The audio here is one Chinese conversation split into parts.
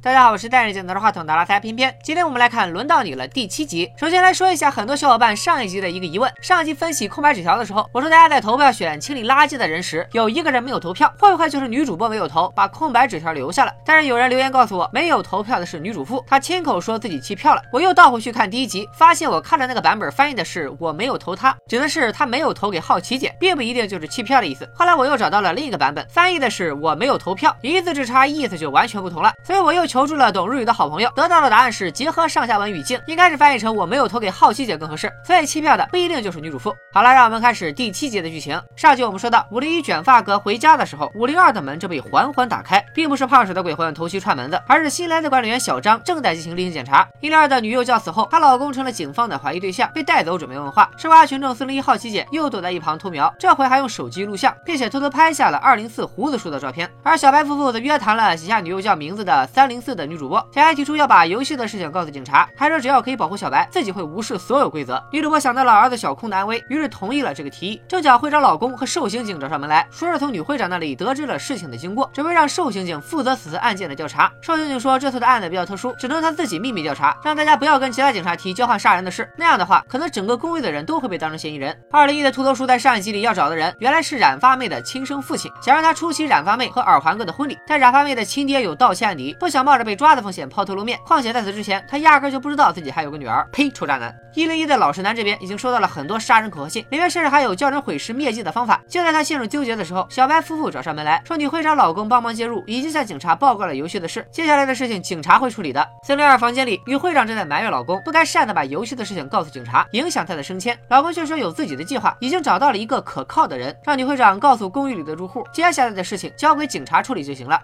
大家好，我是戴着镜头的话筒的拉塞偏偏。今天我们来看《轮到你了》第七集。首先来说一下很多小伙伴上一集的一个疑问：上一集分析空白纸条的时候，我说大家在投票选清理垃圾的人时，有一个人没有投票，会不会就是女主播没有投，把空白纸条留下了？但是有人留言告诉我，没有投票的是女主妇，她亲口说自己弃票了。我又倒回去看第一集，发现我看的那个版本翻译的是我没有投她，指的是她没有投给好奇姐，并不一定就是弃票的意思。后来我又找到了另一个版本，翻译的是我没有投票，一字之差，意思就完全不同了。所以我又求助了懂日语。的好朋友得到的答案是结合上下文语境，应该是翻译成我没有投给好奇姐更合适。所以弃票的不一定就是女主妇。好了，让我们开始第七集的剧情。上集我们说到，五零一卷发哥回家的时候，五零二的门正被缓缓打开，并不是胖婶的鬼魂偷袭串门子，而是新来的管理员小张正在进行例行检查。一零二的女幼教死后，她老公成了警方的怀疑对象，被带走准备问话。吃瓜群众四零一好奇姐又躲在一旁偷瞄，这回还用手机录像，并且偷偷拍下了二零四胡子叔的照片。而小白夫妇则约谈了写下女幼教名字的三零四的女主播，小爱提出要把游游戏的事情告诉警察，还说只要可以保护小白，自己会无视所有规则。女主播想到了儿子小空的安危，于是同意了这个提议。正巧会长老公和寿刑警找上门来说是从女会长那里得知了事情的经过，准备让寿刑警负责此次案件的调查。寿刑警说这次的案子比较特殊，只能他自己秘密调查，让大家不要跟其他警察提交换杀人的事，那样的话可能整个公寓的人都会被当成嫌疑人。二零一的秃头叔在上一集里要找的人原来是染发妹的亲生父亲，想让他出席染发妹和耳环哥的婚礼，但染发妹的亲爹有盗窃案底，不想冒着被抓的风险抛头露面，况且在此之前他压根就不知道自己还有个女儿，呸，臭渣男！一零一的老实男这边已经收到了很多杀人恐吓信，里面甚至还有叫人毁尸灭迹的方法。就在他陷入纠结的时候，小白夫妇找上门来说，女会长老公帮忙介入，已经向警察报告了游戏的事，接下来的事情警察会处理的。四零二房间里，女会长正在埋怨老公不该擅自把游戏的事情告诉警察，影响她的升迁。老公却说有自己的计划，已经找到了一个可靠的人，让女会长告诉公寓里的住户，接下来的事情交给警察处理就行了。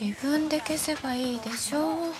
自分で消せばいいでしょ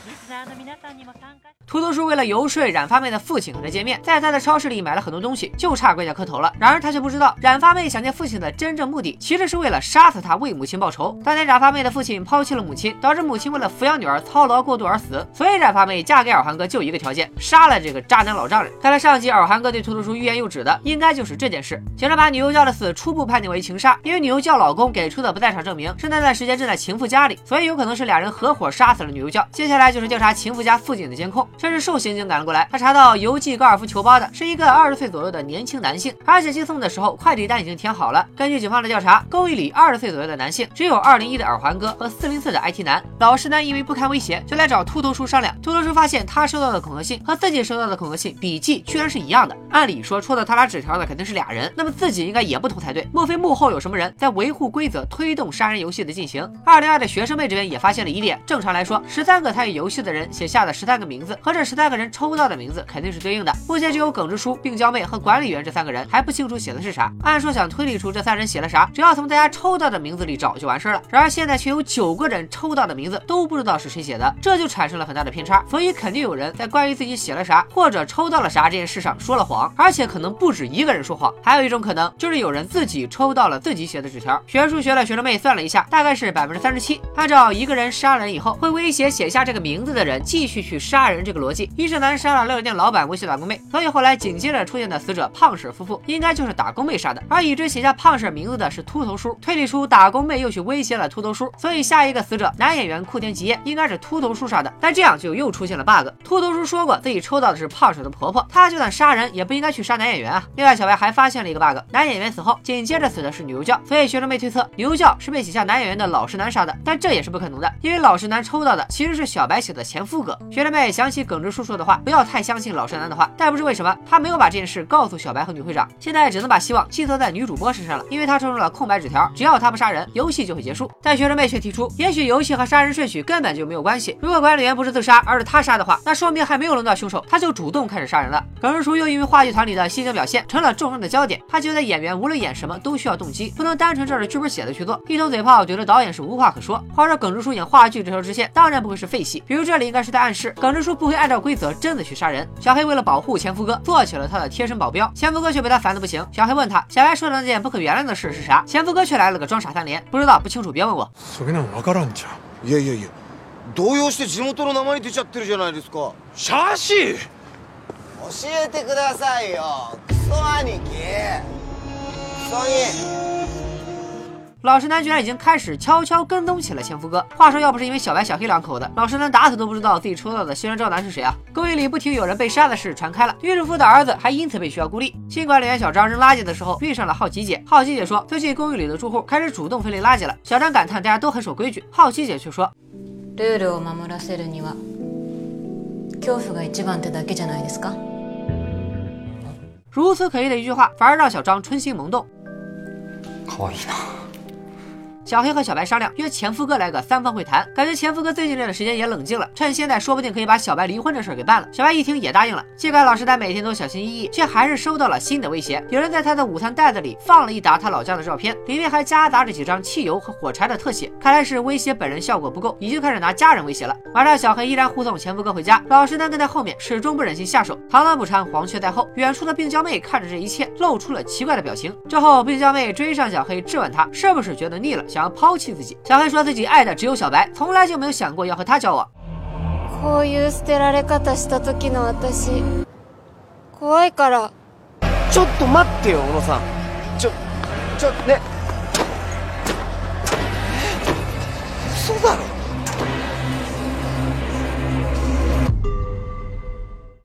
秃头叔为了游说染发妹的父亲和他见面，在他的超市里买了很多东西，就差跪下磕头了。然而他却不知道，染发妹想见父亲的真正目的，其实是为了杀死他，为母亲报仇。当年染发妹的父亲抛弃了母亲，导致母亲为了抚养女儿操劳过度而死，所以染发妹嫁给耳环哥就一个条件，杀了这个渣男老丈人。看来上集耳环哥对秃头叔欲言又止的，应该就是这件事。警察把女幼教的死初步判定为情杀，因为女幼教老公给出的不在场证明是那段时间正在情妇家里，所以有可能是俩人合伙杀死了女幼教。接下来就是调查情妇家附近的监控。这时受刑警赶了过来，他查到邮寄高尔夫球包的是一个二十岁左右的年轻男性，而且寄送的时候快递单已经填好了。根据警方的调查，公寓里二十岁左右的男性只有二零一的耳环哥和四零四的 IT 男。老实男因为不堪威胁，就来找秃头叔商量。秃头叔发现他收到的恐吓信和自己收到的恐吓信笔记居然是一样的。按理说戳到他俩纸条的肯定是俩人，那么自己应该也不同才对。莫非幕后有什么人在维护规则，推动杀人游戏的进行？二零二的学生妹这边也发现了疑点。正常来说，十三个参与游戏的人写下的十三个名字和这十三个人抽。到的名字肯定是对应的。目前只有耿直叔、病娇妹和管理员这三个人还不清楚写的是啥。按说想推理出这三人写了啥，只要从大家抽到的名字里找就完事了。然而现在却有九个人抽到的名字都不知道是谁写的，这就产生了很大的偏差。所以肯定有人在关于自己写了啥或者抽到了啥这件事上说了谎，而且可能不止一个人说谎。还有一种可能就是有人自己抽到了自己写的纸条。学数学的学生妹算了一下，大概是百分之三十七。按照一个人杀了人以后会威胁写下这个名名字的人继续去杀人这个逻辑，一是男杀了料理店老板。威胁打工妹，所以后来紧接着出现的死者胖婶夫妇应该就是打工妹杀的。而已知写下胖婶名字的是秃头叔，推理出打工妹又去威胁了秃头叔，所以下一个死者男演员库田吉彦应该是秃头叔杀的。但这样就又出现了 bug。秃头叔说过自己抽到的是胖婶的婆婆，他就算杀人也不应该去杀男演员啊。另外，小白还发现了一个 bug，男演员死后紧接着死的是牛教，所以学生妹推测牛教是被写下男演员的老实男杀的。但这也是不可能的，因为老实男抽到的其实是小白写的前夫哥。学生妹想起耿直叔说的话，不要太相信老实男的话，但不知为什么，他没有把这件事告诉小白和女会长，现在只能把希望寄托在女主播身上了，因为他抽中了空白纸条，只要他不杀人，游戏就会结束。但学生妹却提出，也许游戏和杀人顺序根本就没有关系。如果管理员不是自杀，而是他杀的话，那说明还没有轮到凶手，他就主动开始杀人了。耿直叔又因为话剧团里的戏精表现成了众人的焦点，他觉得演员无论演什么都需要动机，不能单纯照着剧本写的去做。一通嘴炮，觉得导演是无话可说。话说耿直叔演话剧这条支线，当然不会是废戏。比如这里应该是在暗示，耿直叔不会按照规则真的去杀人。小黑为了保护前夫哥，做起了他的贴身保镖。前夫哥却被他烦得不行。小黑问他，小白说的那件不可原谅的事是啥？前夫哥却来了个装傻三连，不知道不清楚别问我。それなの分からんじゃんいやいやいや動揺して地元の名前出ちゃってるじゃないですかシャーシー教えてくださいよクソ兄貴クソ兄 老实男居然已经开始悄悄跟踪起了前夫哥。话说，要不是因为小白、小黑两口子，老实男打死都不知道自己抽到的新人赵男是谁啊！公寓里不停有人被杀的事传开了，女主妇的儿子还因此被学校孤立。新管理员小张扔垃圾的时候遇上了好奇姐，好奇姐说，最近公寓里的住户开始主动分类垃圾了。小张感叹大家都很守规矩，好奇姐却说，ルールを守らせるには恐怖が一番ってだけじゃないですか如此可疑的一句话，反而让小张春心萌动。可愛いな 小黑和小白商量约前夫哥来个三方会谈，感觉前夫哥最近这段时间也冷静了，趁现在说不定可以把小白离婚这事儿给办了。小白一听也答应了。尽管老实男每天都小心翼翼，却还是收到了新的威胁。有人在他的午餐袋子里放了一沓他老家的照片，里面还夹杂着几张汽油和火柴的特写，看来是威胁本人效果不够，已经开始拿家人威胁了。晚上小黑依然护送前夫哥回家，老实男跟在后面始终不忍心下手。螳螂捕蝉，黄雀在后。远处的病娇妹看着这一切，露出了奇怪的表情。之后，病娇妹追上小黑，质问他是不是觉得腻了，想要抛弃自己。小黑说自己爱的只有小白，从来就没有想过要和他交往。こういう捨てられ方した時の私怖いからちょっと待ってよ小野さんちょちょね嘘だろ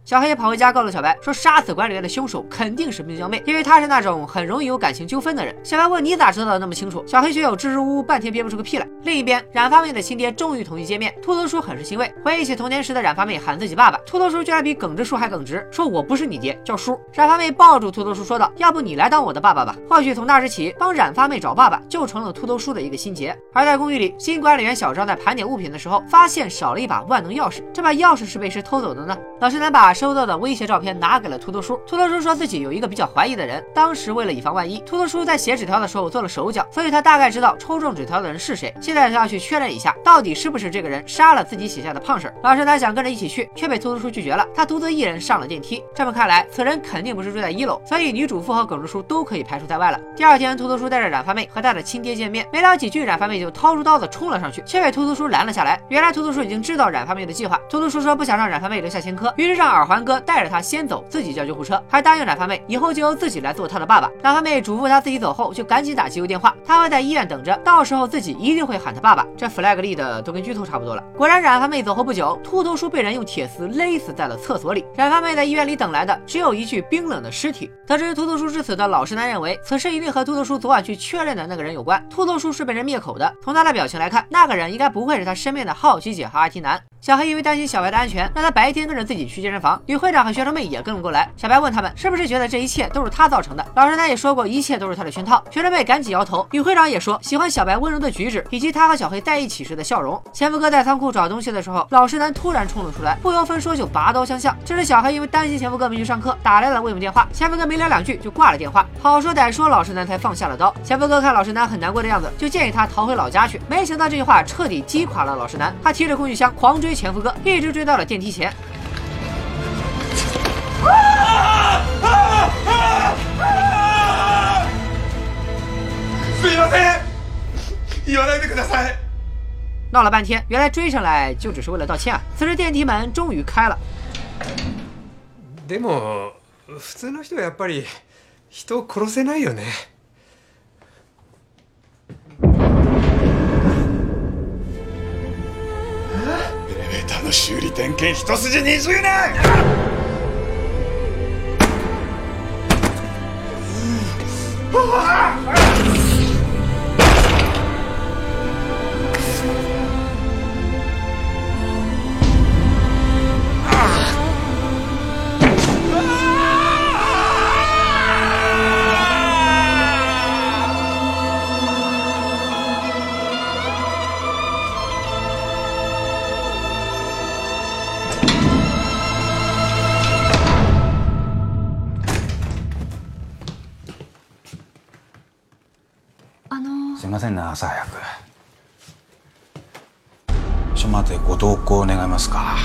小黑跑回家告诉小白说，杀死管理员的凶手肯定是冰娇妹，因为她是那种很容易有感情纠纷的人。小白问你咋知道的那么清楚？小黑却又支支吾吾半天憋不出个屁来。另一边，染发妹的亲爹终于同意见面，秃头叔很是欣慰。回忆起童年时的染发妹喊自己爸爸，秃头叔居然比耿直叔还耿直，说我不是你爹，叫叔。染发妹抱住秃头叔说道：“要不你来当我的爸爸吧？”或许从那时起，帮染发妹找爸爸就成了秃头叔的一个心结。而在公寓里，新管理员小张在盘点物品的时候，发现少了一把万能钥匙。这把钥匙是被谁偷走的呢？老实男把收到的威胁照片拿给了秃头叔。秃头叔说自己有一个比较怀疑的人，当时为了以防万一，秃头叔在写纸条的时候做了手脚，所以他大概知道抽中纸条的人是谁。现在他要去确认一下，到底是不是这个人杀了自己写下的胖婶。老师他想跟着一起去，却被秃头叔拒绝了。他独自一人上了电梯。这么看来，此人肯定不是住在一楼，所以女主妇和耿直叔都可以排除在外了。第二天，秃头叔带着染发妹和他的亲爹见面，没聊几句，染发妹就掏出刀子冲了上去，却被秃头叔拦了下来。原来秃头叔已经知道染发妹的计划，秃头叔说不想让染发妹留下前科，于是让耳环哥带着他先走，自己叫救护车，还答应染发妹以后就由自己来做他的爸爸。染发妹嘱咐他自己走后就赶紧打急救电话，他会在医院等着，到时候自己一定会喊他爸爸。这 flag 立的都跟剧透差不多了。果然，染发妹走后不久，秃头叔被人用铁丝勒死在了厕所里。染发妹在医院里等来的只有一具冰冷的尸体。得知秃头叔致死的老实男认为，此事一定和秃头叔昨晚去确认的那个人有关。秃头叔是被人灭口的，从他的表情来看，那个人应该不会是他身边的好奇姐和阿提男。小黑因为担心小白的安全，让他白天跟着自己去健身房。女会长和学生妹也跟了过来。小白问他们是不是觉得这一切都是他造成的。老实男也说过一切都是他的圈套。学生妹赶紧摇头。女会长也说喜欢小白温柔的举止，以及他和小黑在一起时的笑容。前夫哥在仓库找东西的时候，老实男突然冲了出来，不由分说就拔刀相向。这时小黑因为担心前夫哥没去上课，打来了未用电话。前夫哥没聊两句就挂了电话。好说歹说，老实男才放下了刀。前夫哥看老实男很难过的样子，就建议他逃回老家去。没想到这句话彻底击垮了老实男，他提着工具箱狂追前夫哥，一直追到了电梯前。すいません言わないでください闹了半天，原来追上来就只是为了道歉啊！此时电梯门终于开了。でも普通の人はやっぱり人を殺せないよねエレベーターの修理点検一筋20年あを願いますか。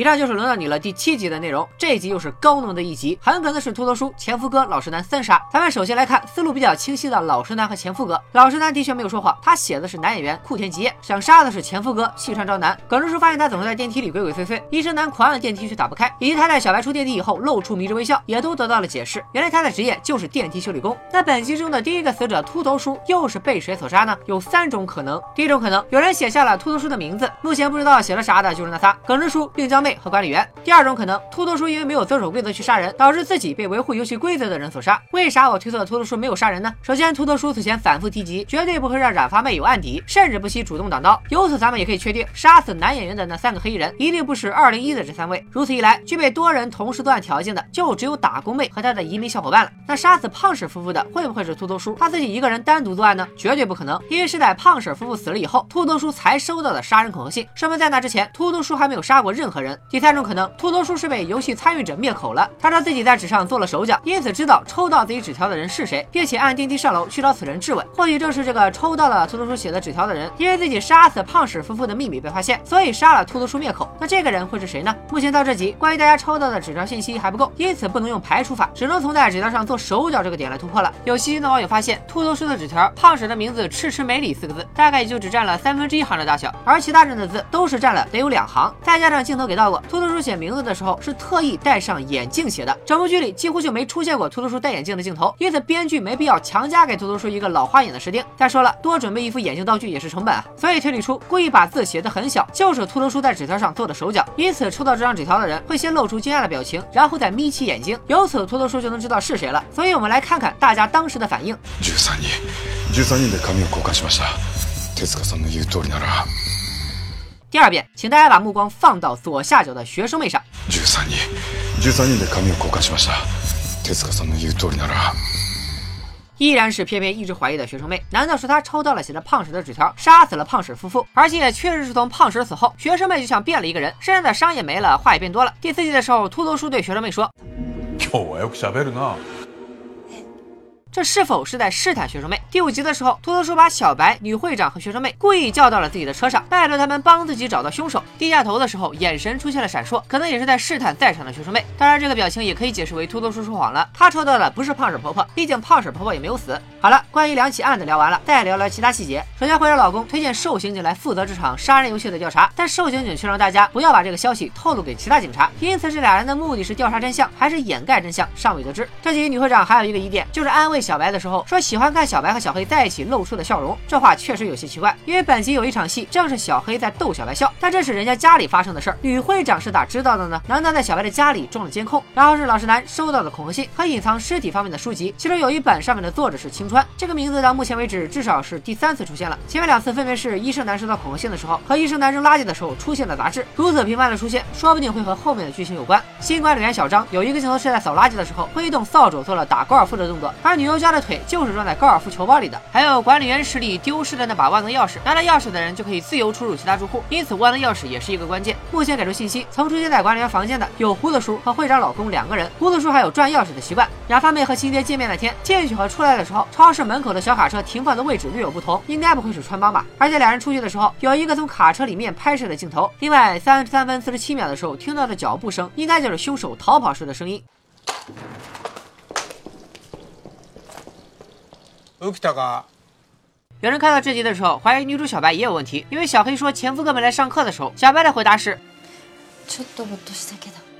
以上就是轮到你了第七集的内容，这一集又是高能的一集，很可能是秃头叔、前夫哥、老实男三杀。咱们首先来看思路比较清晰的老实男和前夫哥。老实男的确没有说谎，他写的是男演员库田吉彦，想杀的是前夫哥细川昭男。耿直叔发现他总是在电梯里鬼鬼祟祟，医生男狂按电梯却打不开，以及他在小白出电梯以后露出迷之微笑，也都得到了解释。原来他的职业就是电梯修理工。那本集中的第一个死者秃头叔又是被谁所杀呢？有三种可能。第一种可能，有人写下了秃头叔的名字，目前不知道写了啥的就是那仨：耿直叔、病娇妹和管理员。第二种可能，秃头叔因为没有遵守规则去杀人，导致自己被维护游戏规则的人所杀。为啥我推测秃头叔没有杀人呢？首先，秃头叔此前反复提及，绝对不会让染发妹有案底，甚至不惜主动挡刀。由此，咱们也可以确定，杀死男演员的那三个黑衣人，一定不是二零一的这三位。如此一来，具备多人同时作案条件的，就只有打工妹和她的移民小伙伴了。那杀死胖婶夫妇的，会不会是秃头叔他自己一个人单独作案呢？绝对不可能，因为是在胖婶夫妇死了以后，秃头叔才收到的杀人恐吓信，说明在那之前，秃头叔还没有杀过任何人。第三种可能，秃头叔是被游戏参与者灭口了，他说自己在纸上做了手脚，因此知道抽到自己纸条的人是谁，并且按电梯上楼去找此人质问。或许正是这个抽到了秃头叔写的纸条的人，因为自己杀死胖婶夫妇的秘密被发现，所以杀了秃头叔灭口。那这个人会是谁呢？目前到这集，关于大家抽到的纸条信息还不够，因此不能用排除法，只能从在纸条上做手脚这个点来突破了。有细心的网友发现，秃头叔的纸条胖婶的名字赤池美里四个字，大概也就只占了三分之一行的大小，而其他人的字都是占了得有两行。再加上镜头给到到过，秃头叔写名字的时候是特意戴上眼镜写的，整部剧里几乎就没出现过秃头叔戴眼镜的镜头，因此编剧没必要强加给秃头叔一个老花眼的设定。再说了，多准备一副眼镜道具也是成本啊，所以推理出故意把字写得很小，就是秃头叔在纸条上做的手脚。因此抽到这张纸条的人会先露出惊讶的表情，然后再眯起眼睛，由此秃头叔就能知道是谁了。所以我们来看看大家当时的反应。十三人十三人で紙を交換しました手塚さんの言う通りなら 第二遍，请大家把目光放到左下角的学生妹上。十三人十三人で紙を交換しました手塚さんの言う通りなら依然是偏偏一直怀疑的学生妹，难道是她抽到了写着胖婶的纸条，杀死了胖婶夫妇？而且也确实是从胖婶死后，学生妹就像变了一个人，身上的伤也没了，话也变多了。第四季的时候，秃头叔对学生妹说今日はよく喋るな：“ 这是否是在试探学生妹？”第五集的时候，秃头叔把小白、女会长和学生妹故意叫到了自己的车上，拜托他们帮自己找到凶手。低下头的时候，眼神出现了闪烁，可能也是在试探在场的学生妹。当然，这个表情也可以解释为秃头叔说谎了，他抽到的不是胖婶婆婆，毕竟胖婶婆婆也没有死。好了，关于两起案子聊完了，再聊聊其他细节。首先，会长老公推荐瘦刑警来负责这场杀人游戏的调查，但瘦刑警却让大家不要把这个消息透露给其他警察，因此这俩人的目的是调查真相还是掩盖真相，尚未得知。这集女会长还有一个疑点，就是安慰小白的时候说喜欢看小白和小黑在一起露出的笑容，这话确实有些奇怪，因为本集有一场戏正是小黑在逗小白笑，但这是人家家里发生的事儿，女会长是咋知道的呢？难道在小白的家里装了监控？然后是老实男收到的恐吓信和隐藏尸体方面的书籍，其中有一本上面的作者是青川，这个名字到目前为止至少是第三次出现了，前面两次分别是医生男收到恐吓信的时候和医生男扔垃圾的时候出现的杂志，如此频繁的出现，说不定会和后面的剧情有关。新管理员小张有一个镜头是在扫垃圾的时候挥动扫帚做了打高尔夫的动作，而女优家的腿就是装在高尔夫球包里的。还有管理员室里丢失的那把万能钥匙，拿了钥匙的人就可以自由出入其他住户，因此万能钥匙也是一个关键。目前给出信息，曾出现在管理员房间的有胡子叔和会长老公两个人，胡子叔还有转钥匙的习惯。雅发妹和亲爹见面那天，进去和出来的时候，超市门口的小卡车停放的位置略有不同，应该不会是穿帮吧？而且两人出去的时候，有一个从卡车里面拍摄的镜头。另外，三十三分四十七秒的时候听到的脚步声，应该就是凶手逃跑时的声音。有人看到这集的时候，怀疑女主小白也有问题，因为小黑说前夫哥们来上课的时候，小白的回答是。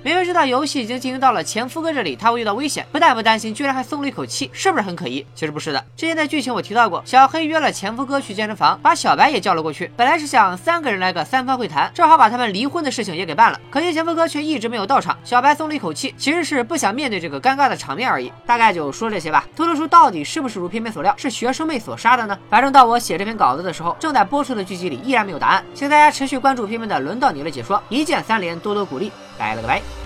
ちょっとぼーっとしたけど明明知道游戏已经进行到了前夫哥这里，他会遇到危险，不但不担心，居然还松了一口气，是不是很可疑？其实不是的。之前在剧情我提到过，小黑约了前夫哥去健身房，把小白也叫了过去。本来是想三个人来个三方会谈，正好把他们离婚的事情也给办了。可惜前夫哥却一直没有到场，小白松了一口气，其实是不想面对这个尴尬的场面而已。大概就说这些吧。秃头叔到底是不是如片片所料，是学生妹所杀的呢？反正到我写这篇稿子的时候，正在播出的剧集里依然没有答案，请大家持续关注片片的轮到你了解说，一键三连，多多鼓励。 拜了个拜。